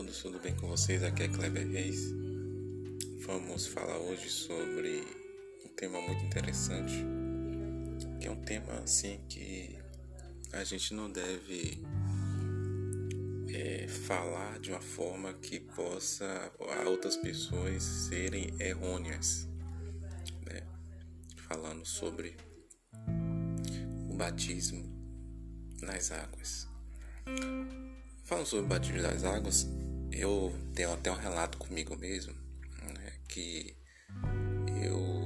todos, tudo bem com vocês? Aqui é Kleber Reis. Vamos falar hoje sobre um tema muito interessante, que é um tema assim que a gente não deve é, falar de uma forma que possa a outras pessoas serem errôneas, né? Falando sobre o batismo nas águas. Falando sobre o batismo das águas, eu tenho até um relato comigo mesmo, né, que eu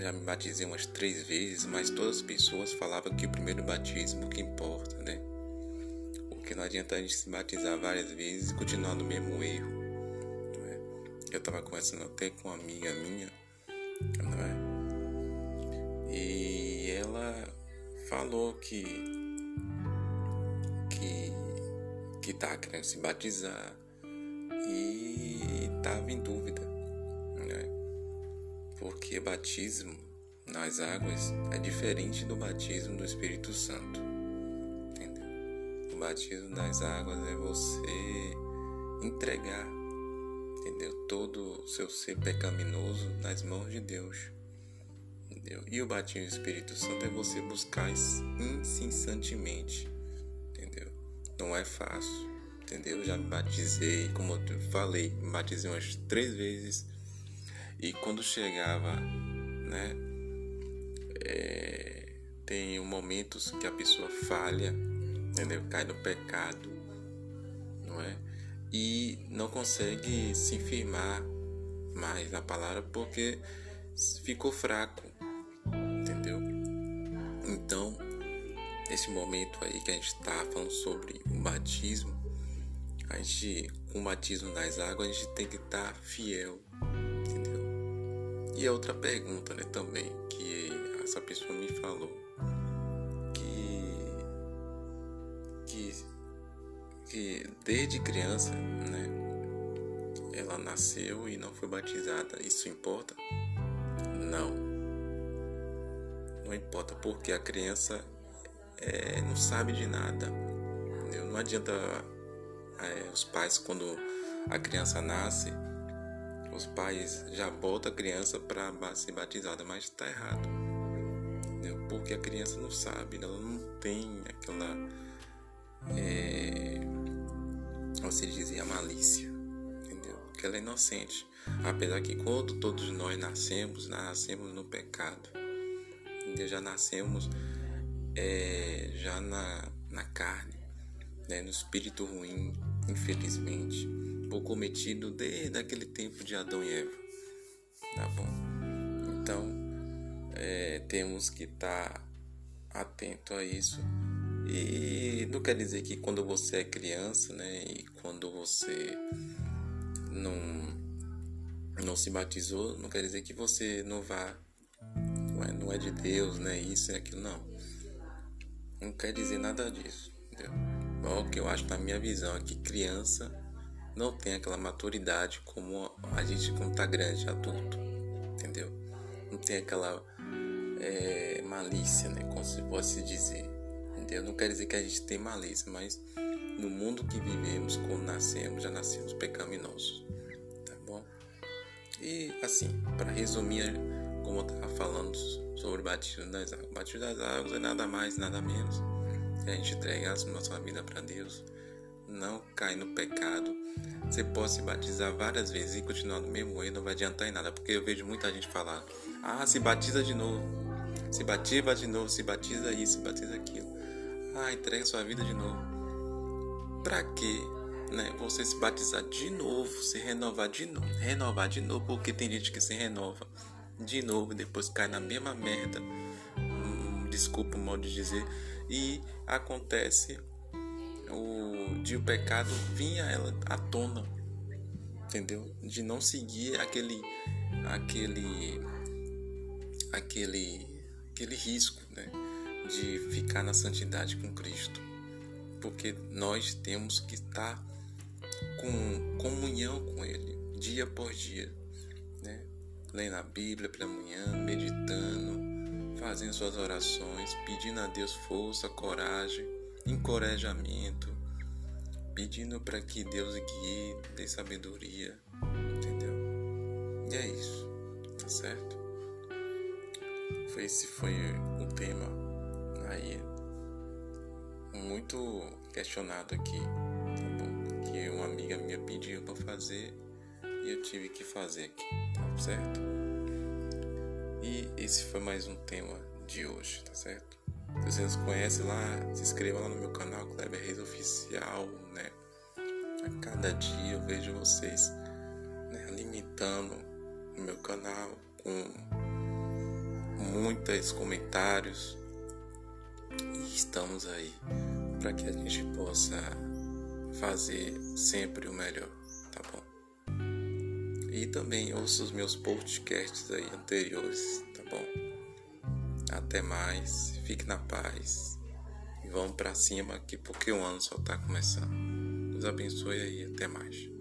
já me batizei umas três vezes, mas todas as pessoas falavam que o primeiro batismo que importa, né? Porque não adianta a gente se batizar várias vezes e continuar no mesmo erro. Não é? Eu estava conversando até com uma amiga minha, não é? E ela falou que que está querendo se batizar e estava em dúvida, né? Porque batismo nas águas é diferente do batismo do Espírito Santo, entendeu? O batismo nas águas é você entregar, entendeu? Todo o seu ser pecaminoso nas mãos de Deus. Entendeu? E o batismo do Espírito Santo é você buscar incessantemente não é fácil, entendeu? Já me batizei, como eu falei, me batizei umas três vezes. E quando chegava, né? É, tem momentos que a pessoa falha, entendeu? Cai no pecado, não é? E não consegue se firmar mais na palavra porque ficou fraco, entendeu? Então, nesse momento aí que a gente está falando sobre o batismo, a gente, com o batismo das águas, a gente tem que estar tá fiel, entendeu? E a outra pergunta, né, também, que essa pessoa me falou, que, que, que desde criança, né, ela nasceu e não foi batizada, isso importa? Não. Não importa, porque a criança é, não sabe de nada. Não adianta é, os pais, quando a criança nasce, os pais já botam a criança para ser batizada, mas está errado. Porque a criança não sabe, ela não tem aquela. É, você dizia malícia, entendeu? Porque ela é inocente. Apesar que quando todos nós nascemos, nascemos no pecado. Entendeu? Já nascemos é, já na, na carne, né, no espírito ruim, infelizmente, por cometido desde aquele tempo de Adão e Eva. Tá bom? Então, é, temos que estar tá atento a isso. E não quer dizer que quando você é criança, né, e quando você não não se batizou, não quer dizer que você não vá não é, não é de Deus, né, isso e aquilo não não quer dizer nada disso. Entendeu? O que eu acho na minha visão é que criança não tem aquela maturidade como a gente quando tá grande, adulto. Entendeu? Não tem aquela é, malícia, né? Como se fosse dizer. Entendeu? Não quer dizer que a gente tem malícia, mas no mundo que vivemos, quando nascemos, já nascemos pecaminosos. Tá bom? E assim, para resumir como eu estava falando sobre o batismo das águas. O batismo das águas é nada mais, nada menos que a gente entregar a nossa vida para Deus, não cair no pecado. Você pode se batizar várias vezes e continuar no mesmo erro, não vai adiantar em nada, porque eu vejo muita gente falar: ah, se batiza de novo, se batiza de novo, se batiza isso, se batiza aquilo. Ah, entrega sua vida de novo. Para quê? Né? Você se batizar de novo, se renovar de novo, renovar de novo, porque tem gente que se renova de novo, depois cai na mesma merda. Hum, desculpa o modo de dizer. E acontece o de o pecado vinha ela à tona, entendeu? De não seguir aquele aquele aquele aquele risco, né? De ficar na santidade com Cristo. Porque nós temos que estar com comunhão com ele dia por dia? Lendo a Bíblia pela manhã, meditando, fazendo suas orações, pedindo a Deus força, coragem, encorajamento, pedindo para que Deus guie, dê sabedoria, entendeu? E é isso, tá certo? Esse foi um tema aí muito questionado aqui, tá bom? Que uma amiga minha pediu para fazer eu tive que fazer aqui, tá certo? E esse foi mais um tema de hoje, tá certo? Se vocês conhecem lá, se inscreva lá no meu canal Kleber Reis Oficial, né? A cada dia eu vejo vocês né, alimentando o meu canal com muitos comentários e estamos aí para que a gente possa fazer sempre o melhor? E também ouça os meus podcasts aí anteriores, tá bom? Até mais, fique na paz e vamos para cima aqui porque o ano só tá começando. Deus abençoe aí, até mais.